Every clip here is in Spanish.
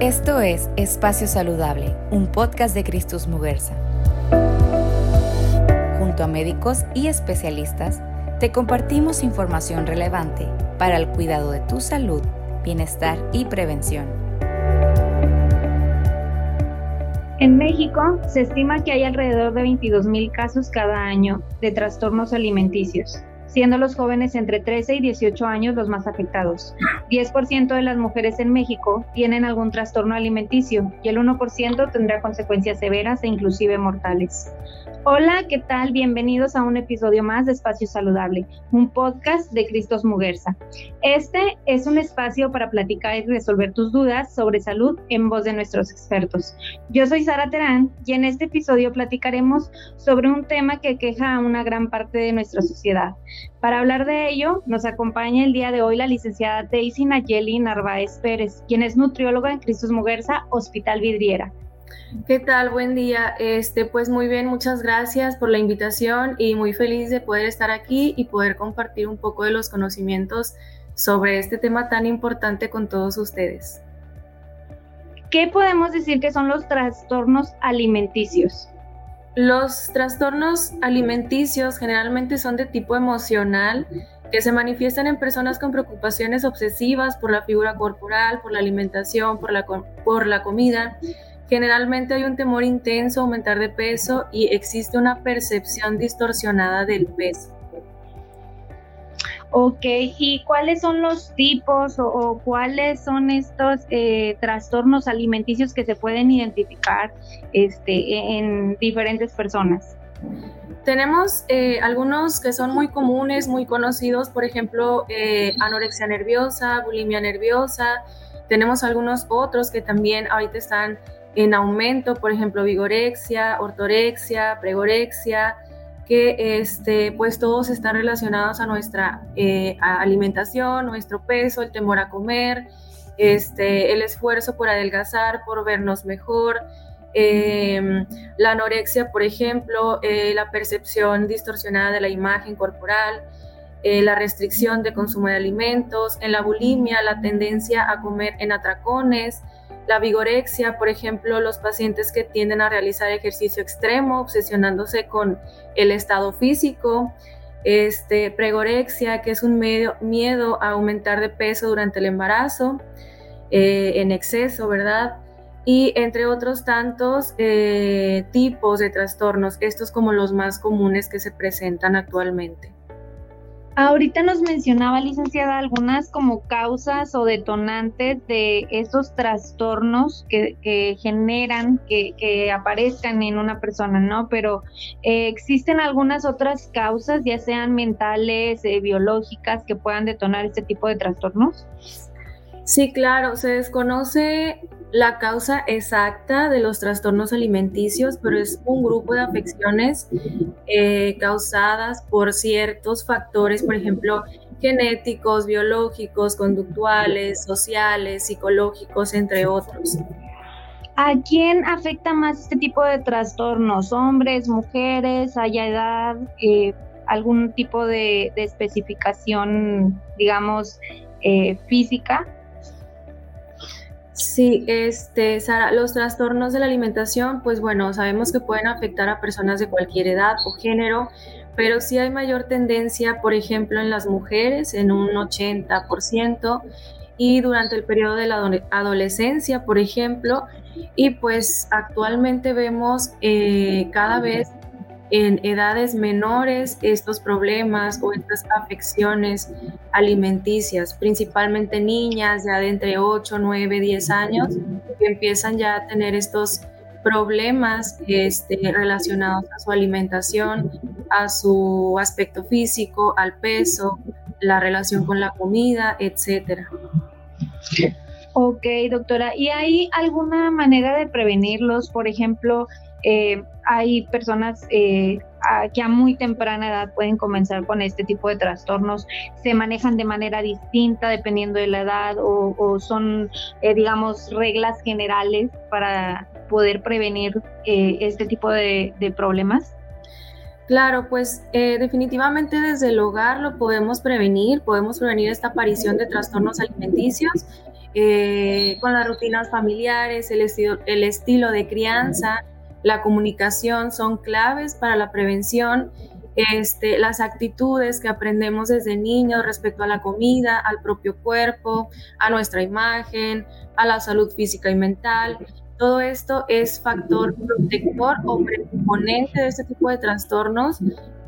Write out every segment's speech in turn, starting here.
Esto es Espacio Saludable, un podcast de Cristus Muguerza. Junto a médicos y especialistas, te compartimos información relevante para el cuidado de tu salud, bienestar y prevención. En México se estima que hay alrededor de 22.000 casos cada año de trastornos alimenticios siendo los jóvenes entre 13 y 18 años los más afectados. 10% de las mujeres en México tienen algún trastorno alimenticio y el 1% tendrá consecuencias severas e inclusive mortales. Hola, ¿qué tal? Bienvenidos a un episodio más de Espacio Saludable, un podcast de Cristos Muguerza. Este es un espacio para platicar y resolver tus dudas sobre salud en voz de nuestros expertos. Yo soy Sara Terán y en este episodio platicaremos sobre un tema que queja a una gran parte de nuestra sociedad. Para hablar de ello, nos acompaña el día de hoy la licenciada Daisy Nayeli Narváez Pérez, quien es nutrióloga en Cristos Muguerza, Hospital Vidriera. ¿Qué tal? Buen día. Este, pues muy bien, muchas gracias por la invitación y muy feliz de poder estar aquí y poder compartir un poco de los conocimientos sobre este tema tan importante con todos ustedes. ¿Qué podemos decir que son los trastornos alimenticios? Los trastornos alimenticios generalmente son de tipo emocional que se manifiestan en personas con preocupaciones obsesivas por la figura corporal, por la alimentación, por la, por la comida Generalmente hay un temor intenso a aumentar de peso y existe una percepción distorsionada del peso. Ok, ¿y cuáles son los tipos o, cuáles son estos eh, trastornos alimenticios que se pueden identificar este, en diferentes personas? Tenemos eh, algunos que son muy comunes, muy conocidos, por ejemplo, eh, anorexia nerviosa, bulimia nerviosa. Tenemos algunos otros que también ahorita están en aumento, por ejemplo, vigorexia, ortorexia, pregorexia, que este, pues todos están relacionados a nuestra eh, alimentación, nuestro peso, el temor a comer, este, el esfuerzo por adelgazar, por vernos mejor, em, la anorexia, por ejemplo, eh, la percepción distorsionada de la imagen corporal, eh, la restricción de consumo de alimentos, en la bulimia, la tendencia a comer en atracones, la vigorexia, por ejemplo, los pacientes que tienden a realizar ejercicio extremo, obsesionándose con el estado físico, este, pregorexia, que es un miedo a aumentar de peso durante el embarazo, eh, en exceso, ¿verdad? Y entre otros tantos eh, tipos de trastornos, estos como los más comunes que se presentan actualmente. Ahorita nos mencionaba, licenciada, algunas como causas o detonantes de esos trastornos que, generan que, aparezcan en una persona, ¿no? Pero eh, existen algunas otras causas, ya sean mentales, eh, biológicas, que puedan detonar este tipo de trastornos. Sí, claro, se desconoce la causa exacta de los trastornos alimenticios, pero es un grupo de afecciones eh, causadas por ciertos factores, por ejemplo, genéticos, biológicos, conductuales, sociales, psicológicos, entre otros. ¿A quién afecta más este tipo de trastornos? ¿Hombres, mujeres, haya edad, eh, algún tipo de, especificación, digamos, eh, física? Sí, este, Sara, los trastornos de la alimentación, pues bueno, sabemos que pueden afectar a personas de cualquier edad o género, pero sí hay mayor tendencia, por ejemplo, en las mujeres, en un 80%, y durante el periodo de la adolescencia, por ejemplo, y pues actualmente vemos eh, cada vez en edades menores estos problemas o estas afecciones alimenticias, principalmente niñas ya de entre 8, 9, 10 años, que empiezan ya a tener estos problemas este, relacionados a su alimentación, a su aspecto físico, al peso, la relación con la comida, etcétera. Ok, doctora. ¿Y hay alguna manera de prevenirlos? Por ejemplo, eh, hay personas eh, que a muy temprana edad pueden comenzar con este tipo de trastornos, se manejan de manera distinta dependiendo de la edad o, son, eh, digamos, reglas generales para poder prevenir este tipo de, problemas. Claro, pues definitivamente desde el hogar lo podemos prevenir, podemos prevenir esta aparición de trastornos alimenticios eh, con las rutinas familiares, el estilo de crianza, la comunicación son claves para la prevención. Este, las actitudes que aprendemos desde niños respecto a la comida, al propio cuerpo, a nuestra imagen, a la salud física y mental. Todo esto es factor protector o preponente de este tipo de trastornos.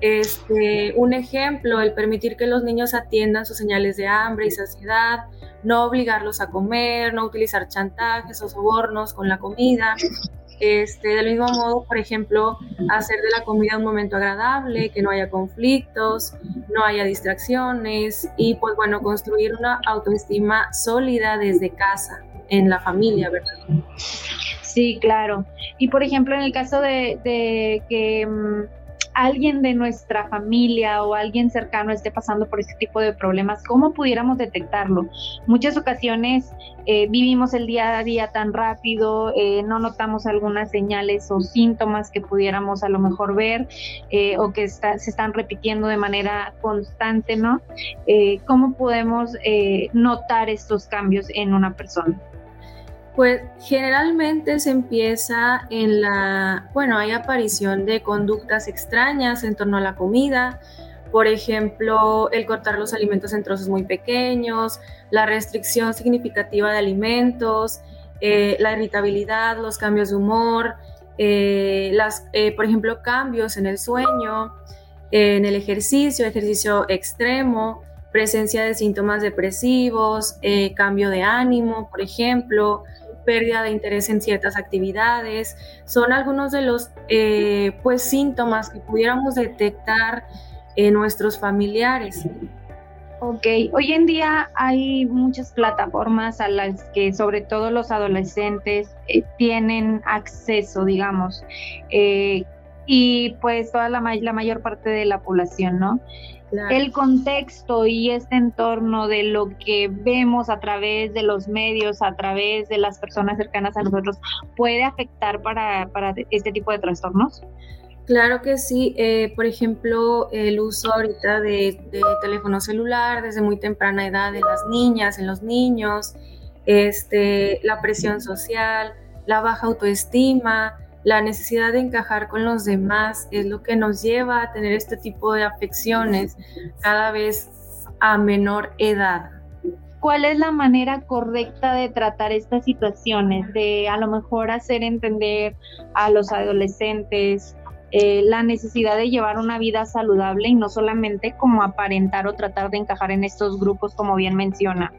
Este, un ejemplo, el permitir que los niños atiendan sus señales de hambre y saciedad, no obligarlos a comer, no utilizar chantajes o sobornos con la comida. Este, del mismo modo, por ejemplo, hacer de la comida un momento agradable, que no haya conflictos, no haya distracciones y pues bueno, construir una autoestima sólida desde casa en la familia, ¿verdad? Sí, claro. Y por ejemplo, en el caso de, que mm, alguien de nuestra familia o alguien cercano esté pasando por este tipo de problemas, ¿cómo pudiéramos detectarlo? Muchas ocasiones eh, vivimos el día a día tan rápido, eh, no notamos algunas señales o síntomas que pudiéramos a lo mejor ver eh, o que se están repitiendo de manera constante, ¿no? ¿Cómo podemos notar estos cambios en una persona? Pues generalmente se empieza en la, bueno, hay aparición de conductas extrañas en torno a la comida, por ejemplo, el cortar los alimentos en trozos muy pequeños, la restricción significativa de alimentos, eh, la irritabilidad, los cambios de humor, eh, las, eh, por ejemplo, cambios en el sueño, en el ejercicio, ejercicio extremo, presencia de síntomas depresivos, cambio de ánimo, por ejemplo, pérdida de interés en ciertas actividades, son algunos de los eh, pues, síntomas que pudiéramos detectar en nuestros familiares. Ok, hoy en día hay muchas plataformas a las que sobre todo los adolescentes eh, tienen acceso, digamos, eh, y pues toda la, la mayor parte de la población, ¿no? El contexto y este entorno de lo que vemos a través de los medios, a través de las personas cercanas a nosotros, puede afectar para, este tipo de trastornos? Claro que sí. Eh, por ejemplo, el uso ahorita de, de, teléfono celular desde muy temprana edad en las niñas, en los niños, este, la presión social, la baja autoestima, la necesidad de encajar con los demás es lo que nos lleva a tener este tipo de afecciones cada vez a menor edad. ¿Cuál es la manera correcta de tratar estas situaciones? De a lo mejor hacer entender a los adolescentes eh, la necesidad de llevar una vida saludable y no solamente como aparentar o tratar de encajar en estos grupos como bien menciona.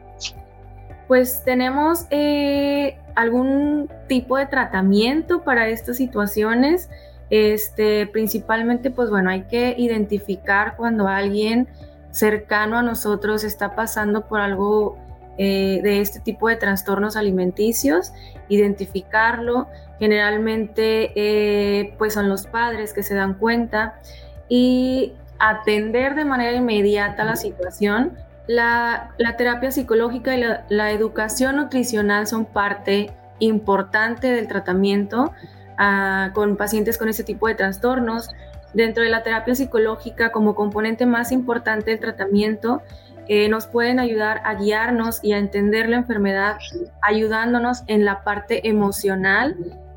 Pues tenemos eh, algún tipo de tratamiento para estas situaciones. Este, principalmente, pues bueno, hay que identificar cuando alguien cercano a nosotros está pasando por algo eh, de este tipo de trastornos alimenticios, identificarlo. Generalmente, eh, pues son los padres que se dan cuenta y atender de manera inmediata la situación la, terapia psicológica y la, educación nutricional son parte importante del tratamiento ah, con pacientes con ese tipo de trastornos. Dentro de la terapia psicológica, como componente más importante del tratamiento, eh, nos pueden ayudar a guiarnos y a entender la enfermedad, ayudándonos en la parte emocional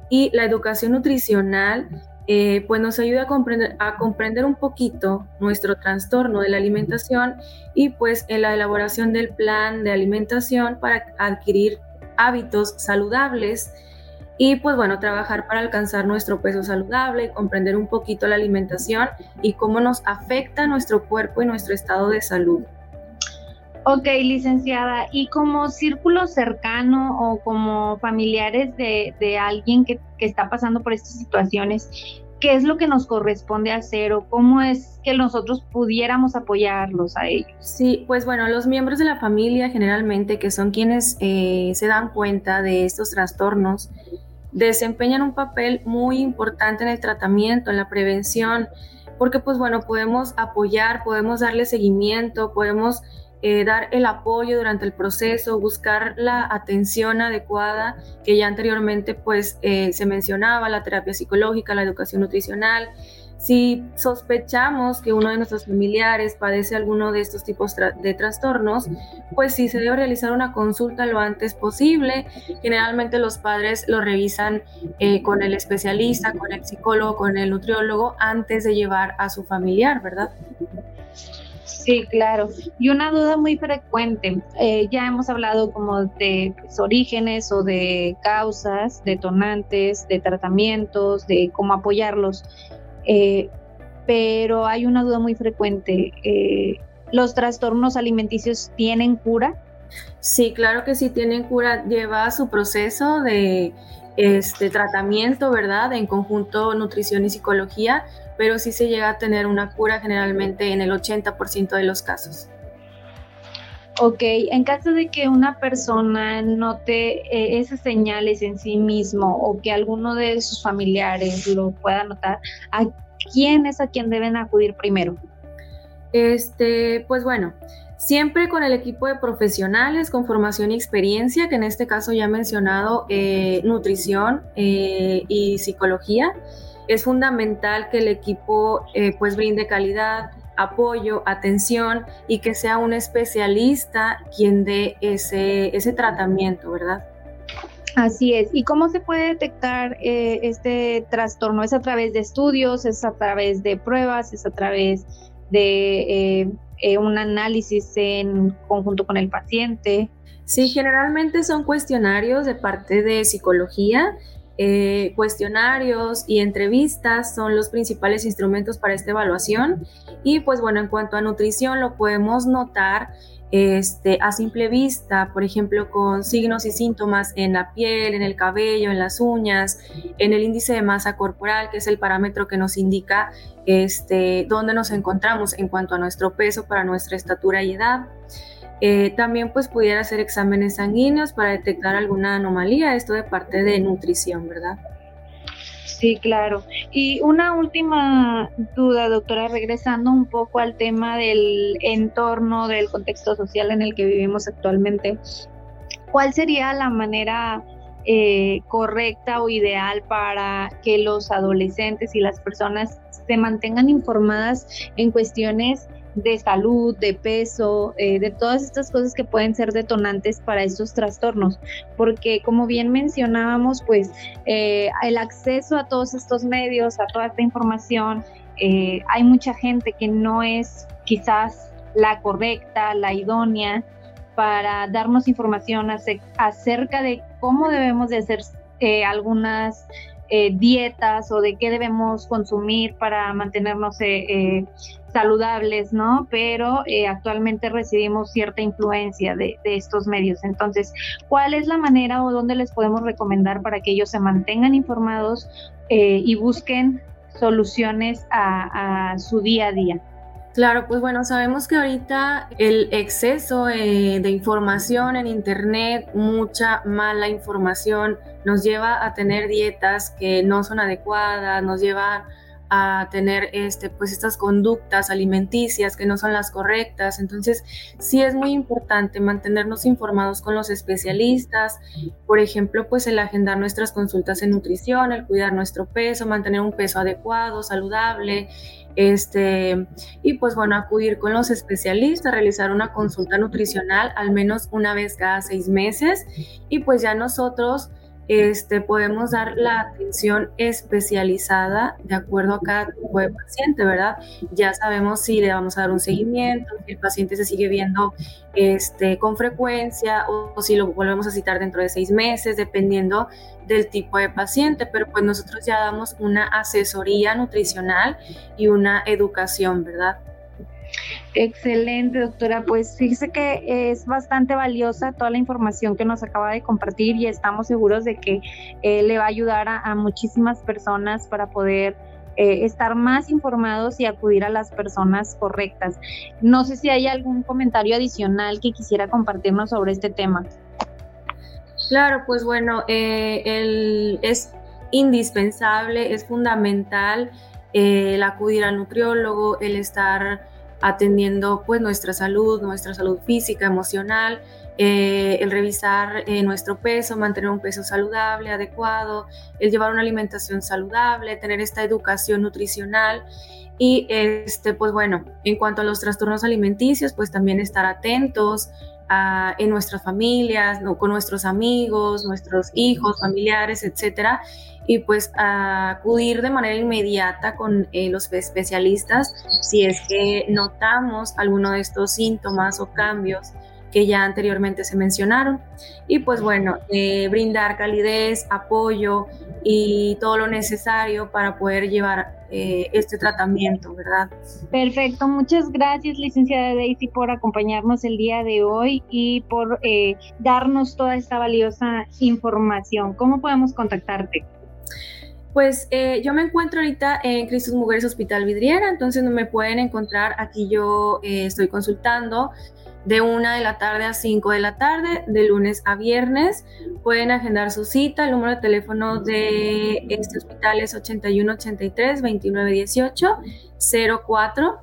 y la educación nutricional eh, pues nos ayuda a comprender, a comprender un poquito nuestro trastorno de la alimentación y pues en la elaboración del plan de alimentación para adquirir hábitos saludables y pues bueno, trabajar para alcanzar nuestro peso saludable, comprender un poquito la alimentación y cómo nos afecta nuestro cuerpo y nuestro estado de salud. Ok, licenciada, y como círculo cercano o como familiares de, alguien que, que, está pasando por estas situaciones, ¿qué es lo que nos corresponde hacer o cómo es que nosotros pudiéramos apoyarlos a ellos? Sí, pues bueno, los miembros de la familia generalmente, que son quienes eh, se dan cuenta de estos trastornos, desempeñan un papel muy importante en el tratamiento, en la prevención, porque pues bueno, podemos apoyar, podemos darle seguimiento, podemos eh, dar el apoyo durante el proceso, buscar la atención adecuada que ya anteriormente pues eh, se mencionaba, la terapia psicológica, la educación nutricional. Si sospechamos que uno de nuestros familiares padece alguno de estos tipos de trastornos, pues sí se debe realizar una consulta lo antes posible. Generalmente los padres lo revisan eh, con el especialista, con el psicólogo, con el nutriólogo antes de llevar a su familiar, ¿verdad? Sí, claro. Y una duda muy frecuente, eh, ya hemos hablado como de pues, orígenes o de causas, detonantes, de tratamientos, de cómo apoyarlos, eh, pero hay una duda muy frecuente. Eh, ¿Los trastornos alimenticios tienen cura? Sí, claro que sí tienen cura. Lleva su proceso de este tratamiento, ¿verdad? En conjunto nutrición y psicología pero sí se llega a tener una cura generalmente en el 80% de los casos. Ok, en caso de que una persona note eh, esas señales en sí mismo o que alguno de sus familiares lo pueda notar, ¿a quién es a quien deben acudir primero? Este, pues bueno, siempre con el equipo de profesionales con formación y experiencia, que en este caso ya he mencionado eh, nutrición eh, y psicología es fundamental que el equipo eh, pues brinde calidad, apoyo, atención y que sea un especialista quien dé ese, ese tratamiento, ¿verdad? Así es. ¿Y cómo se puede detectar eh, este trastorno? ¿Es a través de estudios? ¿Es a través de pruebas? ¿Es a través de eh, un análisis en conjunto con el paciente? Sí, generalmente son cuestionarios de parte de psicología eh, cuestionarios y entrevistas son los principales instrumentos para esta evaluación. Y pues bueno, en cuanto a nutrición lo podemos notar este, a simple vista, por ejemplo, con signos y síntomas en la piel, en el cabello, en las uñas, en el índice de masa corporal, que es el parámetro que nos indica este, dónde nos encontramos en cuanto a nuestro peso para nuestra estatura y edad. Eh, también pues pudiera hacer exámenes sanguíneos para detectar alguna anomalía, esto de parte de nutrición, ¿verdad? Sí, claro. Y una última duda, doctora, regresando un poco al tema del entorno, del contexto social en el que vivimos actualmente, ¿cuál sería la manera eh, correcta o ideal para que los adolescentes y las personas se mantengan informadas en cuestiones de salud, de peso, eh, de todas estas cosas que pueden ser detonantes para estos trastornos, porque como bien mencionábamos, pues eh, el acceso a todos estos medios, a toda esta información, eh, hay mucha gente que no es quizás la correcta, la idónea para darnos información acerca de cómo debemos de hacer algunas dietas o de qué debemos consumir para mantenernos saludables, ¿no? Pero eh, actualmente recibimos cierta influencia de, estos medios. Entonces, ¿cuál es la manera o dónde les podemos recomendar para que ellos se mantengan informados eh, y busquen soluciones a, su día a día? Claro, pues bueno, sabemos que ahorita el exceso eh, de información en Internet, mucha mala información, nos lleva a tener dietas que no son adecuadas, nos lleva a tener este, pues estas conductas alimenticias que no son las correctas. Entonces, sí es muy importante mantenernos informados con los especialistas, por ejemplo, pues el agendar nuestras consultas en nutrición, el cuidar nuestro peso, mantener un peso adecuado, saludable, este, y pues bueno, acudir con los especialistas, realizar una consulta nutricional al menos una vez cada seis meses. Y pues ya nosotros este, podemos dar la atención especializada de acuerdo a cada tipo de paciente, ¿verdad? Ya sabemos si le vamos a dar un seguimiento, si el paciente se sigue viendo este, con frecuencia o, si lo volvemos a citar dentro de seis meses, dependiendo del tipo de paciente, pero pues nosotros ya damos una asesoría nutricional y una educación, ¿verdad? Excelente, doctora. Pues fíjese que es bastante valiosa toda la información que nos acaba de compartir y estamos seguros de que eh, le va a ayudar a, muchísimas personas para poder eh, estar más informados y acudir a las personas correctas. No sé si hay algún comentario adicional que quisiera compartirnos sobre este tema. Claro, pues bueno, eh, es indispensable, es fundamental el acudir al nutriólogo, el estar atendiendo pues nuestra salud, nuestra salud física, emocional, eh, el revisar eh, nuestro peso, mantener un peso saludable, adecuado, el llevar una alimentación saludable, tener esta educación nutricional y este pues bueno, en cuanto a los trastornos alimenticios, pues también estar atentos en nuestras familias, con nuestros amigos, nuestros hijos, familiares, etcétera, y pues acudir de manera inmediata con eh, los especialistas si es que notamos alguno de estos síntomas o cambios que ya anteriormente se mencionaron. Y pues bueno, eh, brindar calidez, apoyo y todo lo necesario para poder llevar eh, este tratamiento, ¿verdad? Perfecto, muchas gracias licenciada Daisy por acompañarnos el día de hoy y por eh, darnos toda esta valiosa información. ¿Cómo podemos contactarte? Pues yo me encuentro ahorita en Cristos Mujeres Hospital Vidriera, entonces me pueden encontrar aquí yo estoy consultando de 1 de la tarde a 5 de la tarde, de lunes a viernes. Pueden agendar su cita. El número de teléfono de este hospital es 8183 2918 04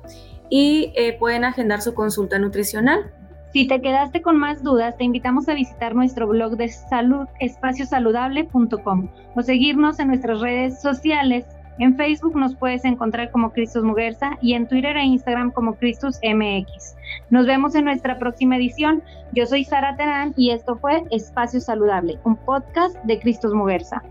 y eh, pueden agendar su consulta nutricional. Si te quedaste con más dudas, te invitamos a visitar nuestro blog de salud espaciosaludable.com o seguirnos en nuestras redes sociales en Facebook nos puedes encontrar como Cristus Muguerza y en Twitter e Instagram como Cristus MX. Nos vemos en nuestra próxima edición. Yo soy Sara Terán y esto fue Espacio Saludable, un podcast de Cristus Muguerza.